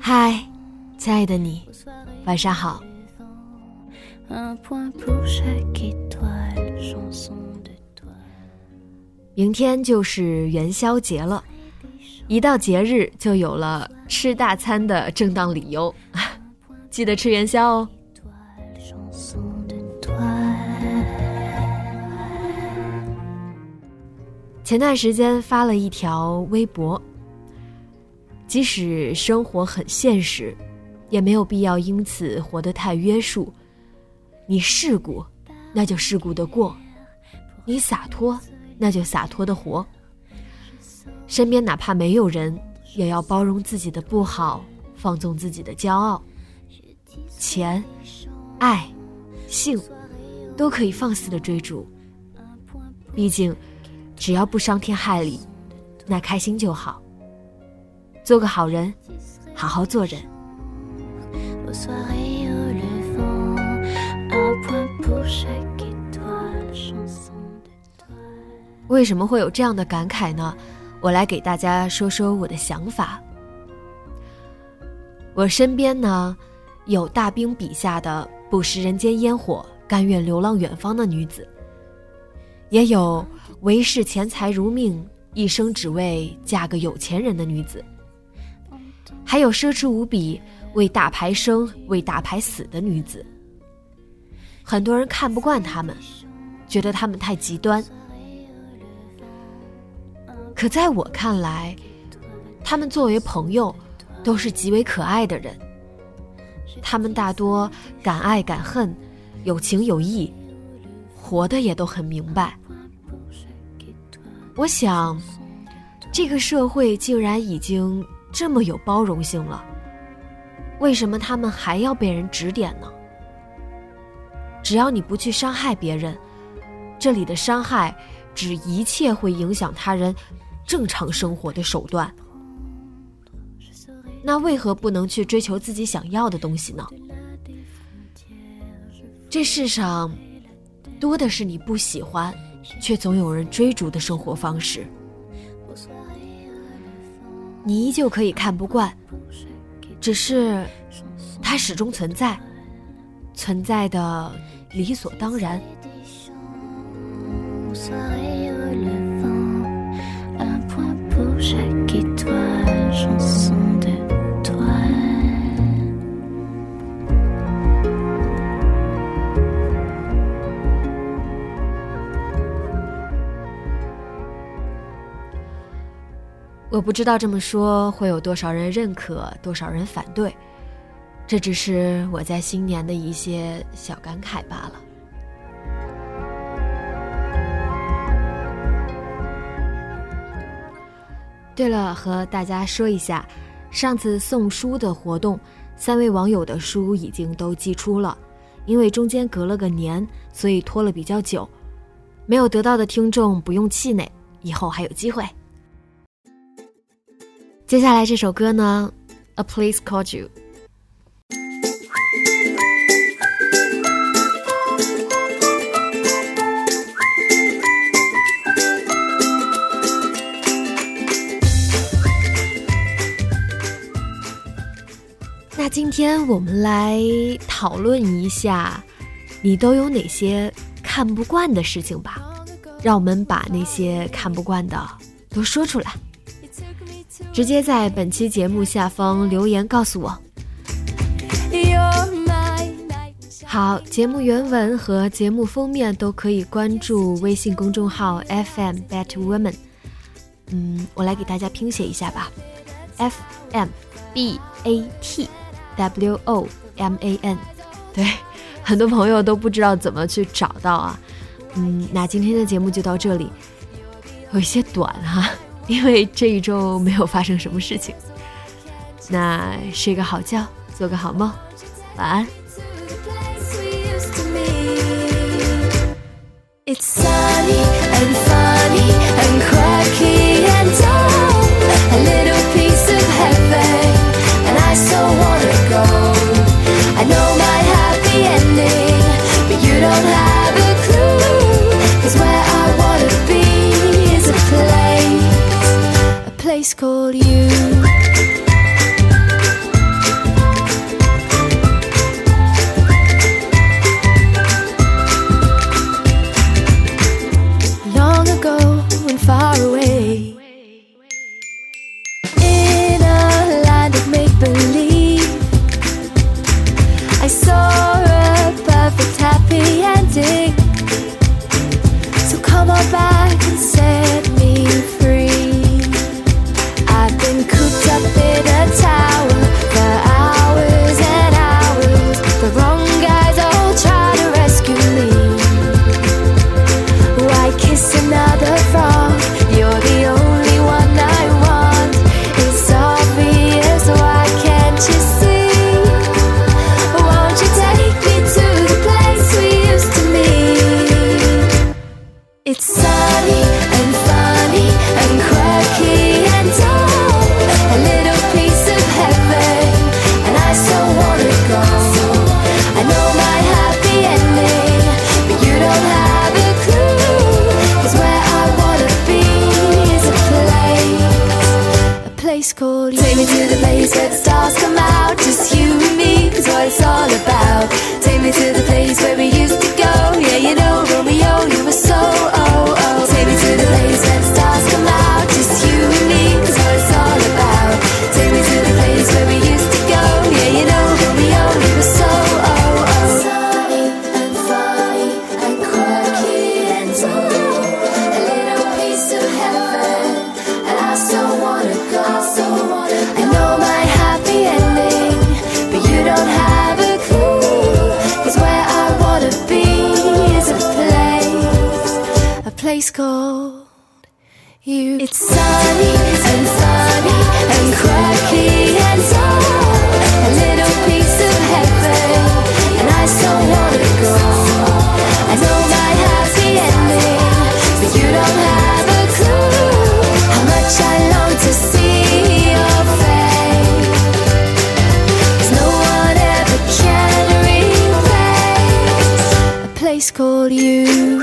嗨，亲爱的你，晚上好。明天就是元宵节了，一到节日就有了吃大餐的正当理由，记得吃元宵哦。前段时间发了一条微博，即使生活很现实，也没有必要因此活得太约束。你世故，那就世故的过；你洒脱，那就洒脱的活。身边哪怕没有人，也要包容自己的不好，放纵自己的骄傲。钱、爱、性，都可以放肆的追逐。毕竟。只要不伤天害理，那开心就好。做个好人，好好做人。为什么会有这样的感慨呢？我来给大家说说我的想法。我身边呢，有大兵笔下的不食人间烟火、甘愿流浪远方的女子，也有。唯视钱财如命，一生只为嫁个有钱人的女子；还有奢侈无比，为大牌生、为大牌死的女子。很多人看不惯他们，觉得他们太极端。可在我看来，他们作为朋友，都是极为可爱的人。他们大多敢爱敢恨，有情有义，活的也都很明白。我想，这个社会竟然已经这么有包容性了，为什么他们还要被人指点呢？只要你不去伤害别人，这里的伤害指一切会影响他人正常生活的手段。那为何不能去追求自己想要的东西呢？这世上多的是你不喜欢。却总有人追逐的生活方式，你依旧可以看不惯，只是它始终存在，存在的理所当然。我不知道这么说会有多少人认可，多少人反对，这只是我在新年的一些小感慨罢了。对了，和大家说一下，上次送书的活动，三位网友的书已经都寄出了，因为中间隔了个年，所以拖了比较久。没有得到的听众不用气馁，以后还有机会。接下来这首歌呢，《A Place Called You》。那今天我们来讨论一下，你都有哪些看不惯的事情吧？让我们把那些看不惯的都说出来。直接在本期节目下方留言告诉我。好，节目原文和节目封面都可以关注微信公众号 FM Batwoman。嗯，我来给大家拼写一下吧，F M B A T W O M A N。对，很多朋友都不知道怎么去找到啊。嗯，那今天的节目就到这里，有一些短哈，因为这一周没有发生什么事情。那睡个好觉，做个好梦，晚安。It's sunny and funny and quirky baby, place called you. It's sunny and funny and quirky and dull. A little piece of heaven, and I so wanna go. I know my happy ending, but you don't have a clue how much I long to see your no one ever can replace a place called you.